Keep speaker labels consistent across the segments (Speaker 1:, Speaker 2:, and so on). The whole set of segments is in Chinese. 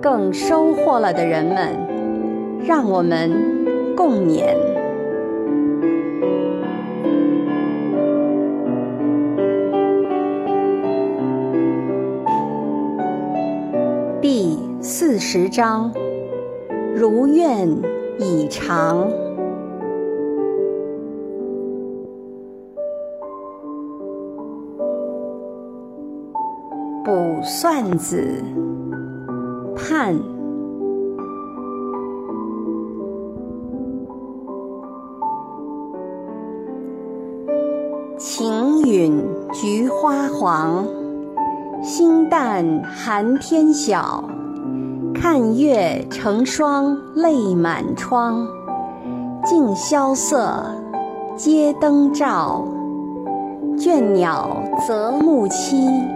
Speaker 1: 更收获了的人们，让我们共勉。第四十章，如愿以偿。卜算子。看，晴允菊花黄，星淡寒天晓。看月成双泪满窗，尽萧瑟，街灯照。倦鸟择木栖，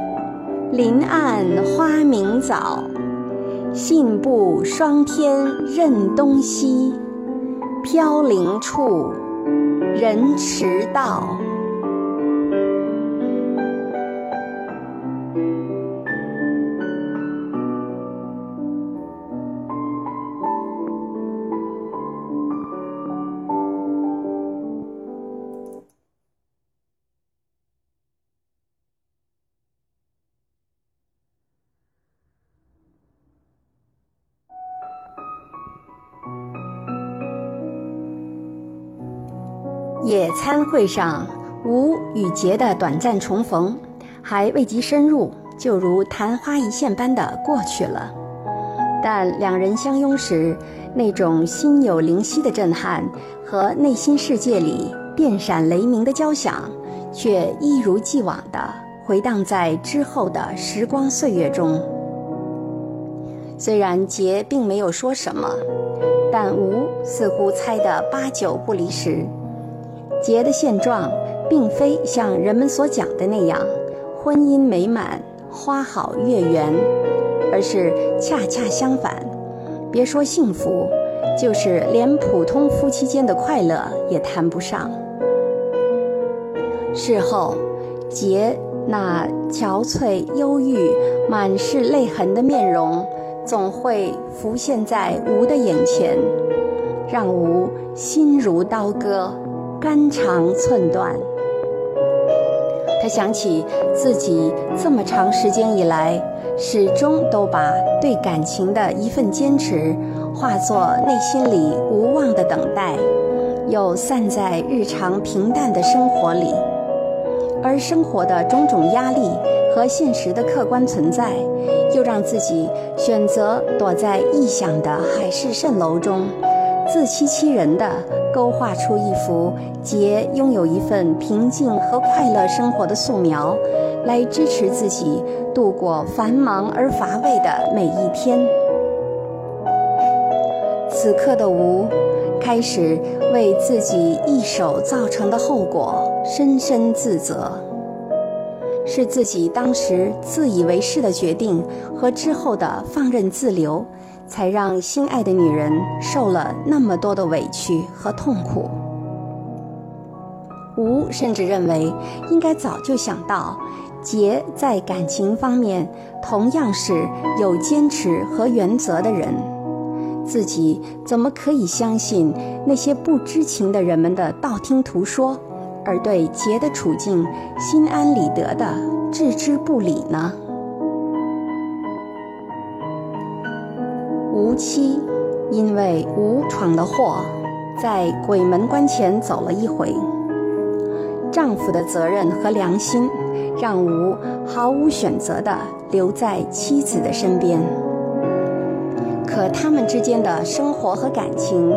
Speaker 1: 林暗花明早。信步霜天任东西，飘零处，人迟到。野餐会上，吴与杰的短暂重逢，还未及深入，就如昙花一现般的过去了。但两人相拥时，那种心有灵犀的震撼和内心世界里电闪雷鸣的交响，却一如既往的回荡在之后的时光岁月中。虽然杰并没有说什么，但吴似乎猜得八九不离十。杰的现状，并非像人们所讲的那样，婚姻美满、花好月圆，而是恰恰相反。别说幸福，就是连普通夫妻间的快乐也谈不上。事后，杰那憔悴、忧郁、满是泪痕的面容，总会浮现在吴的眼前，让吴心如刀割。肝肠寸断。他想起自己这么长时间以来，始终都把对感情的一份坚持，化作内心里无望的等待，又散在日常平淡的生活里。而生活的种种压力和现实的客观存在，又让自己选择躲在臆想的海市蜃楼中。自欺欺人的勾画出一幅杰拥有一份平静和快乐生活的素描，来支持自己度过繁忙而乏味的每一天。此刻的吴，开始为自己一手造成的后果深深自责，是自己当时自以为是的决定和之后的放任自流。才让心爱的女人受了那么多的委屈和痛苦。吴甚至认为，应该早就想到，杰在感情方面同样是有坚持和原则的人，自己怎么可以相信那些不知情的人们的道听途说，而对杰的处境心安理得的置之不理呢？妻因为吴闯的祸，在鬼门关前走了一回。丈夫的责任和良心，让吴毫无选择地留在妻子的身边。可他们之间的生活和感情，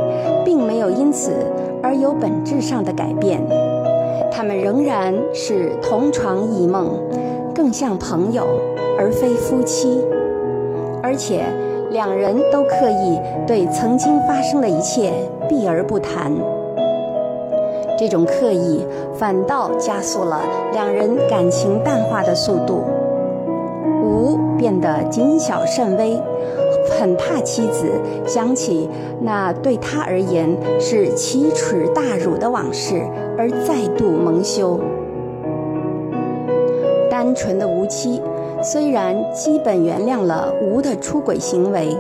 Speaker 1: 并没有因此而有本质上的改变。他们仍然是同床异梦，更像朋友而非夫妻，而且。两人都刻意对曾经发生的一切避而不谈。这种刻意反倒加速了两人感情淡化的速度。吴变得谨小慎微，很怕妻子想起那对他而言是奇耻大辱的往事而再度蒙羞。单纯的吴妻虽然基本原谅了吴的出轨行为，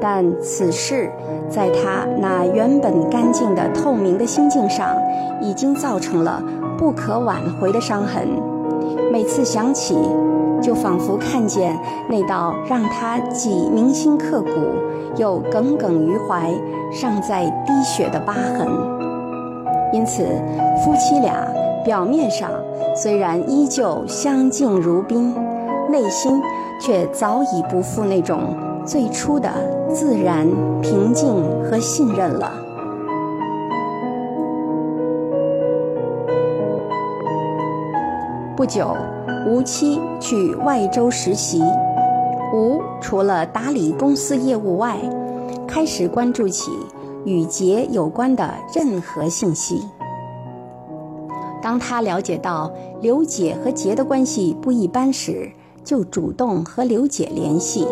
Speaker 1: 但此事在他那原本干净的透明的心境上，已经造成了不可挽回的伤痕。每次想起，就仿佛看见那道让他既铭心刻骨又耿耿于怀、尚在滴血的疤痕。因此，夫妻俩表面上虽然依旧相敬如宾，内心却早已不复那种最初的自然、平静和信任了。不久。吴妻去外州实习，吴除了打理公司业务外，开始关注起与杰有关的任何信息。当他了解到刘姐和杰的关系不一般时，就主动和刘姐联系。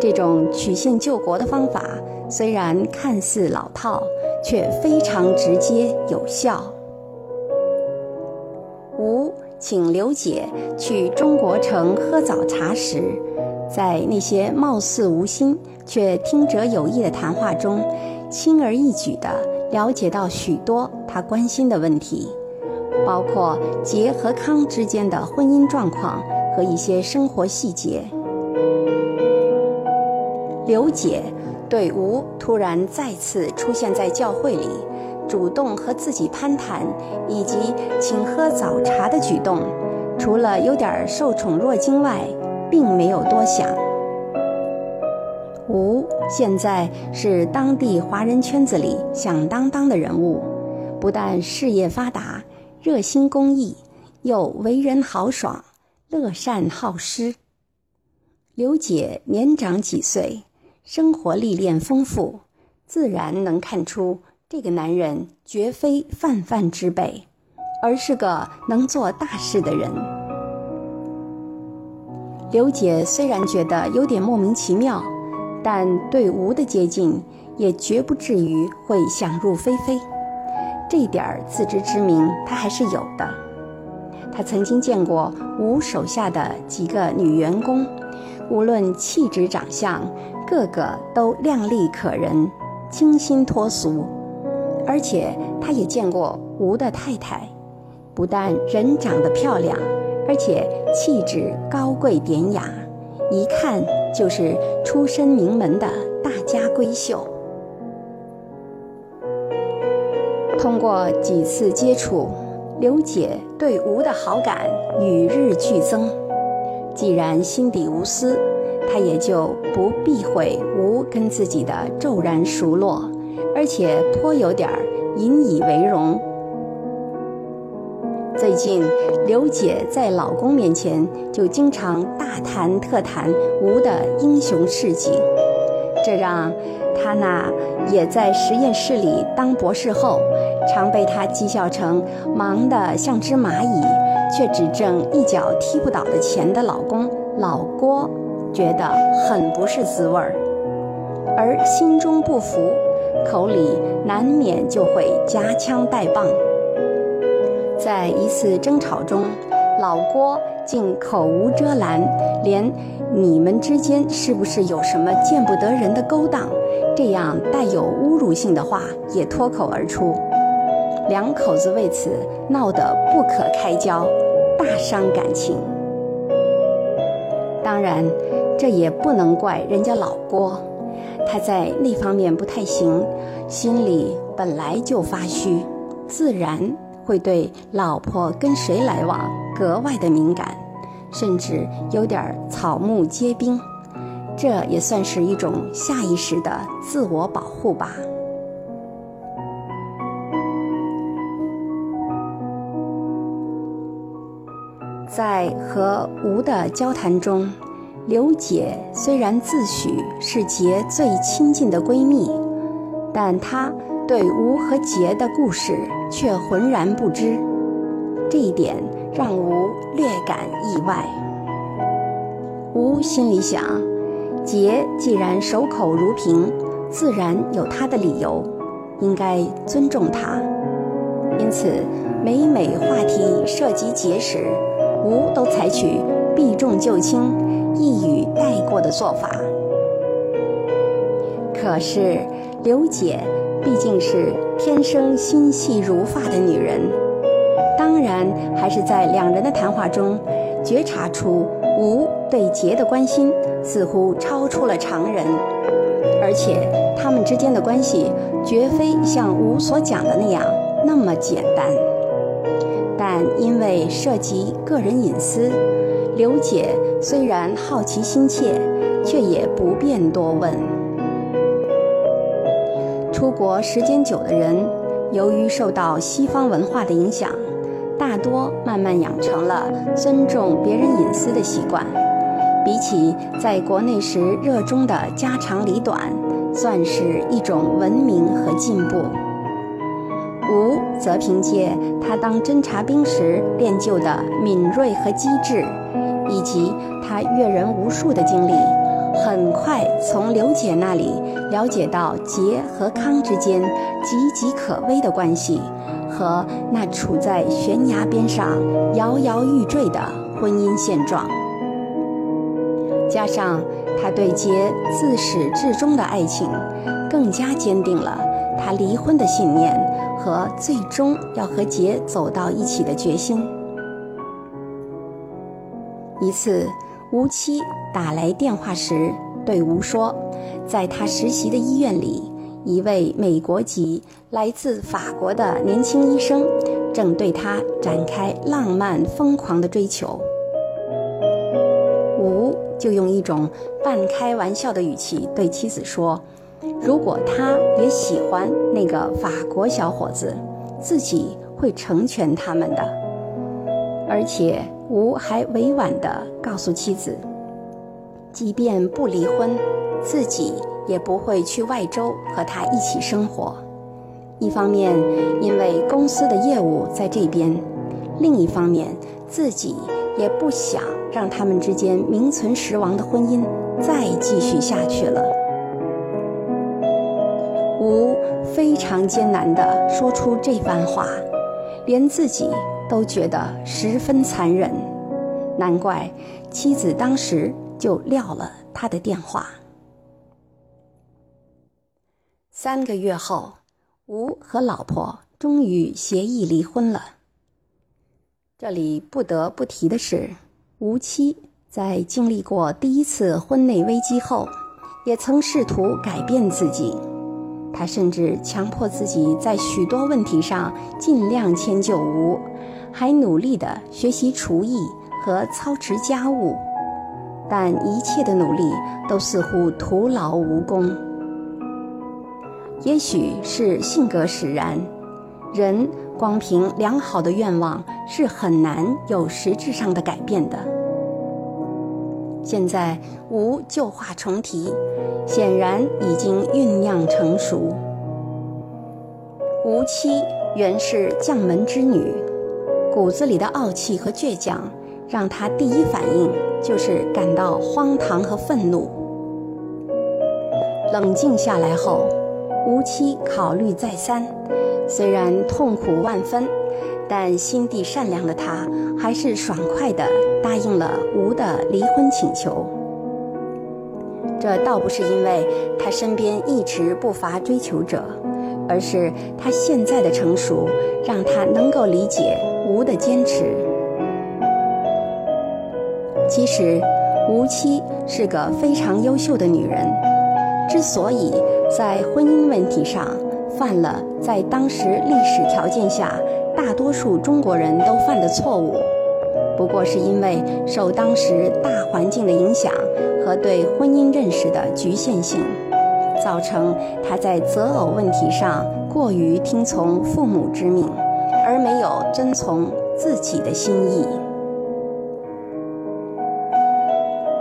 Speaker 1: 这种曲线救国的方法虽然看似老套，却非常直接有效。吴。请刘姐去中国城喝早茶时，在那些貌似无心却听者有意的谈话中，轻而易举地了解到许多他关心的问题，包括杰和康之间的婚姻状况和一些生活细节。刘姐对吴突然再次出现在教会里。主动和自己攀谈，以及请喝早茶的举动，除了有点受宠若惊外，并没有多想。吴现在是当地华人圈子里响当当的人物，不但事业发达、热心公益，又为人豪爽、乐善好施。刘姐年长几岁，生活历练丰富，自然能看出。这个男人绝非泛泛之辈，而是个能做大事的人。刘姐虽然觉得有点莫名其妙，但对吴的接近也绝不至于会想入非非。这点儿自知之明，她还是有的。她曾经见过吴手下的几个女员工，无论气质长相，个个都靓丽可人，清新脱俗。而且他也见过吴的太太，不但人长得漂亮，而且气质高贵典雅，一看就是出身名门的大家闺秀。通过几次接触，刘姐对吴的好感与日俱增。既然心底无私，她也就不避讳吴跟自己的骤然熟络。而且颇有点引以为荣。最近，刘姐在老公面前就经常大谈特谈吴的英雄事迹，这让她那也在实验室里当博士后，常被他讥笑成忙得像只蚂蚁，却只挣一脚踢不倒的钱的老公老郭，觉得很不是滋味儿，而心中不服。口里难免就会夹枪带棒。在一次争吵中，老郭竟口无遮拦，连“你们之间是不是有什么见不得人的勾当”这样带有侮辱性的话也脱口而出，两口子为此闹得不可开交，大伤感情。当然，这也不能怪人家老郭。他在那方面不太行，心里本来就发虚，自然会对老婆跟谁来往格外的敏感，甚至有点草木皆兵。这也算是一种下意识的自我保护吧。在和吴的交谈中，刘姐虽然自诩是杰最亲近的闺蜜，但她对吴和杰的故事却浑然不知，这一点让吴略感意外。吴心里想，杰既然守口如瓶，自然有他的理由，应该尊重他。因此，每每话题涉及杰时，吴都采取避重就轻。一语带过的做法。可是刘姐毕竟是天生心细如发的女人，当然还是在两人的谈话中觉察出吴对杰的关心似乎超出了常人，而且他们之间的关系绝非像吴所讲的那样那么简单。但因为涉及个人隐私。刘姐虽然好奇心切，却也不便多问。出国时间久的人，由于受到西方文化的影响，大多慢慢养成了尊重别人隐私的习惯。比起在国内时热衷的家长里短，算是一种文明和进步。吴则凭借他当侦察兵时练就的敏锐和机智。以及他阅人无数的经历，很快从刘姐那里了解到杰和康之间岌岌可危的关系和那处在悬崖边上摇摇欲坠的婚姻现状。加上他对杰自始至终的爱情，更加坚定了他离婚的信念和最终要和杰走到一起的决心。一次，吴七打来电话时，对吴说，在他实习的医院里，一位美国籍来自法国的年轻医生正对他展开浪漫疯狂的追求。就用一种半开玩笑的语气对妻子说：“如果他也喜欢那个法国小伙子，自己会成全他们的，而且。”吴还委婉地告诉妻子，即便不离婚，自己也不会去外州和他一起生活。一方面，因为公司的业务在这边；另一方面，自己也不想让他们之间名存实亡的婚姻再继续下去了。吴非常艰难地说出这番话，连自己。都觉得十分残忍，难怪妻子当时就撂了他的电话。三个月后，吴和老婆终于协议离婚了。这里不得不提的是，吴妻在经历过第一次婚内危机后，也曾试图改变自己，她甚至强迫自己在许多问题上尽量迁就吴。还努力地学习厨艺和操持家务，但一切的努力都似乎徒劳无功。也许是性格使然，人光凭良好的愿望是很难有实质上的改变的。现在吴旧话重提，显然已经酝酿成熟。吴妻原是将门之女。骨子里的傲气和倔强，让她第一反应就是感到荒唐和愤怒。冷静下来后，吴妻考虑再三，虽然痛苦万分，但心地善良的他还是爽快地答应了吴的离婚请求。这倒不是因为他身边一直不乏追求者，而是他现在的成熟让他能够理解。吴的坚持。其实，吴妻是个非常优秀的女人。之所以在婚姻问题上犯了在当时历史条件下大多数中国人都犯的错误，不过是因为受当时大环境的影响和对婚姻认识的局限性，造成他在择偶问题上过于听从父母之命。而没有遵从自己的心意，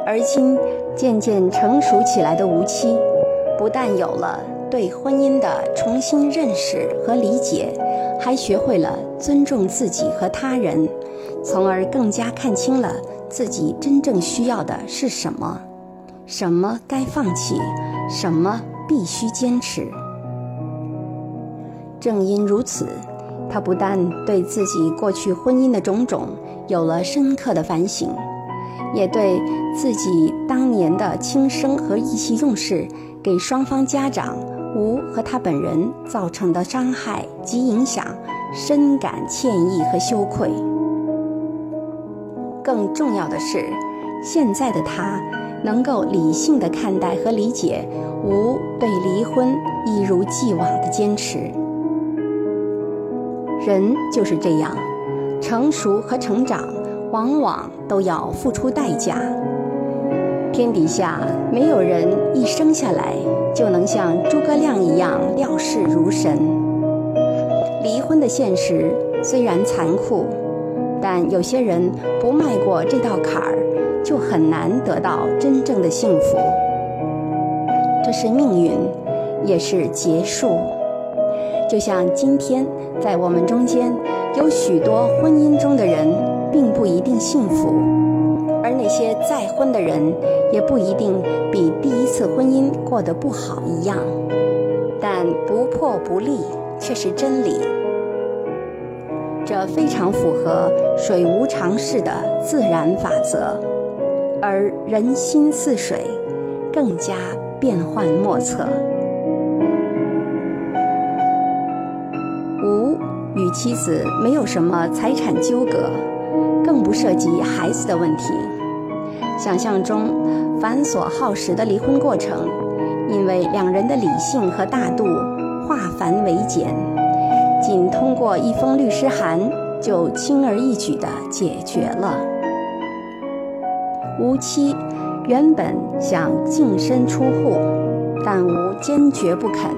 Speaker 1: 而今渐渐成熟起来的吴妻，不但有了对婚姻的重新认识和理解，还学会了尊重自己和他人，从而更加看清了自己真正需要的是什么，什么该放弃，什么必须坚持。正因如此，他不但对自己过去婚姻的种种有了深刻的反省。也对自己当年的轻生和意气用事，给双方家长吴和他本人造成的伤害及影响，深感歉意和羞愧。更重要的是，现在的他能够理性的看待和理解吴对离婚一如既往的坚持。人就是这样，成熟和成长。往往都要付出代价。天底下没有人一生下来就能像诸葛亮一样料事如神。离婚的现实虽然残酷，但有些人不迈过这道坎儿，就很难得到真正的幸福。这是命运，也是结束。就像今天在我们中间有许多婚姻中的人。并不一定幸福，而那些再婚的人也不一定比第一次婚姻过得不好一样。但不破不立却是真理，这非常符合水无常势的自然法则，而人心似水，更加变幻莫测。吴与妻子没有什么财产纠葛。更不涉及孩子的问题。想象中繁琐耗时的离婚过程，因为两人的理性和大度，化繁为简，仅通过一封律师函就轻而易举地解决了。吴妻原本想净身出户，但吴坚决不肯，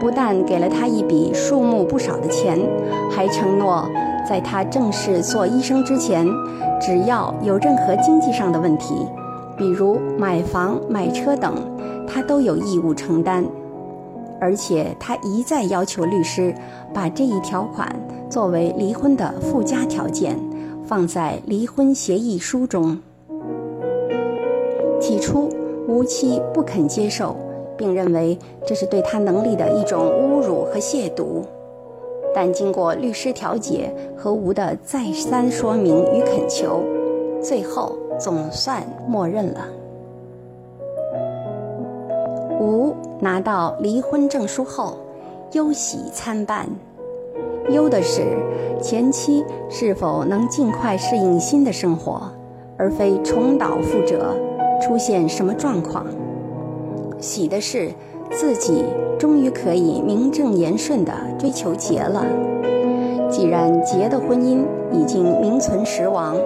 Speaker 1: 不但给了他一笔数目不少的钱，还承诺。在他正式做医生之前，只要有任何经济上的问题，比如买房、买车等，他都有义务承担。而且他一再要求律师把这一条款作为离婚的附加条件，放在离婚协议书中。起初，吴妻不肯接受，并认为这是对他能力的一种侮辱和亵渎。但经过律师调解和吴的再三说明与恳求，最后总算默认了。吴拿到离婚证书后，忧喜参半，忧的是前妻是否能尽快适应新的生活，而非重蹈覆辙，出现什么状况；喜的是。自己终于可以名正言顺地追求结了。既然结的婚姻已经名存实亡，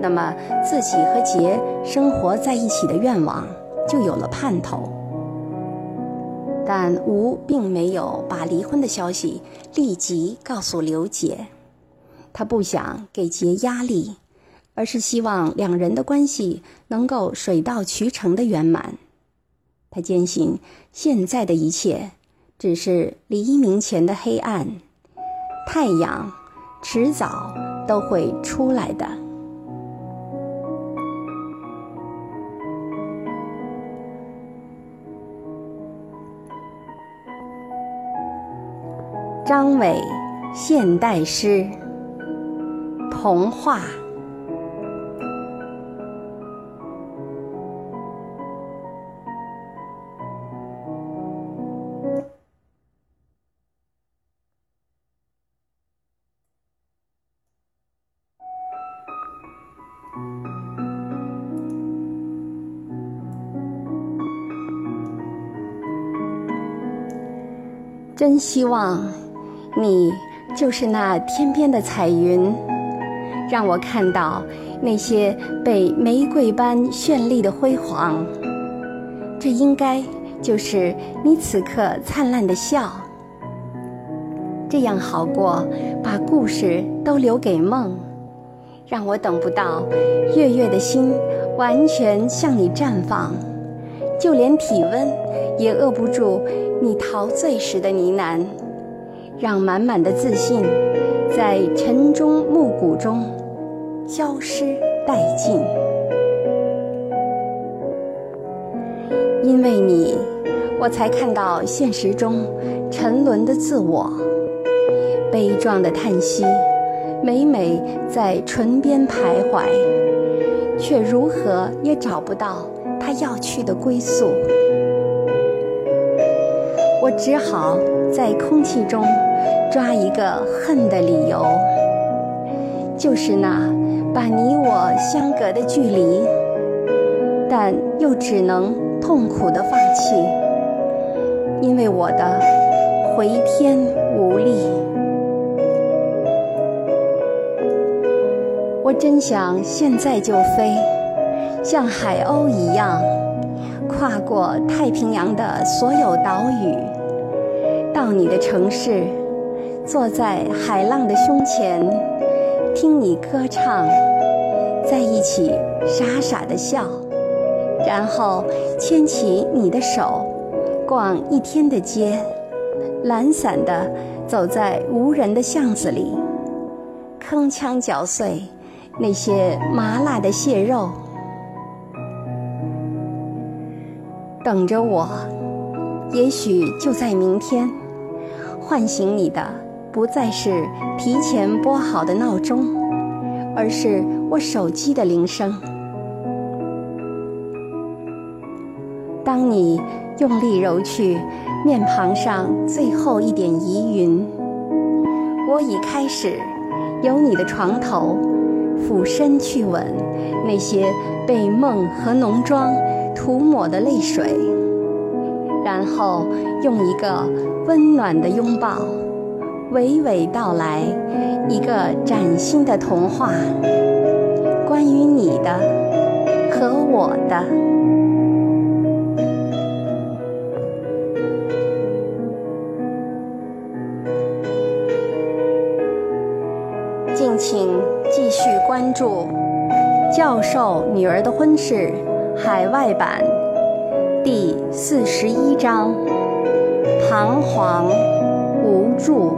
Speaker 1: 那么自己和结生活在一起的愿望就有了盼头。但吴并没有把离婚的消息立即告诉刘杰，他不想给杰压力，而是希望两人的关系能够水到渠成的圆满。他坚信，现在的一切只是黎明前的黑暗，太阳迟早都会出来的。张伟，现代诗，童话。希望，你就是那天边的彩云，让我看到那些被玫瑰般绚丽的辉煌。这应该就是你此刻灿烂的笑。这样好过把故事都留给梦，让我等不到月月的心完全向你绽放，就连体温也遏不住你陶醉时的呢喃，让满满的自信在晨钟暮鼓中消失殆尽。因为你，我才看到现实中沉沦的自我，悲壮的叹息，每每在唇边徘徊。却如何也找不到他要去的归宿。我只好在空气中抓一个恨的理由，就是那把你我相隔的距离，但又只能痛苦的放弃，因为我的回天无力。我真想现在就飞，像海鸥一样，跨过太平洋的所有岛屿，到你的城市，坐在海浪的胸前，听你歌唱，在一起傻傻的笑，然后牵起你的手，逛一天的街，懒散的走在无人的巷子里，铿锵嚼碎。那些麻辣的蟹肉，等着我。也许就在明天，唤醒你的不再是提前拨好的闹钟，而是我手机的铃声。当你用力揉去面庞上最后一点疑云，我已开始由你的床头。俯身去吻那些被梦和浓妆涂抹的泪水，然后用一个温暖的拥抱，娓娓道来一个崭新的童话，关于你的和我的。敬请。继续关注《教授女儿的婚事》海外版第四十一章：彷徨无助。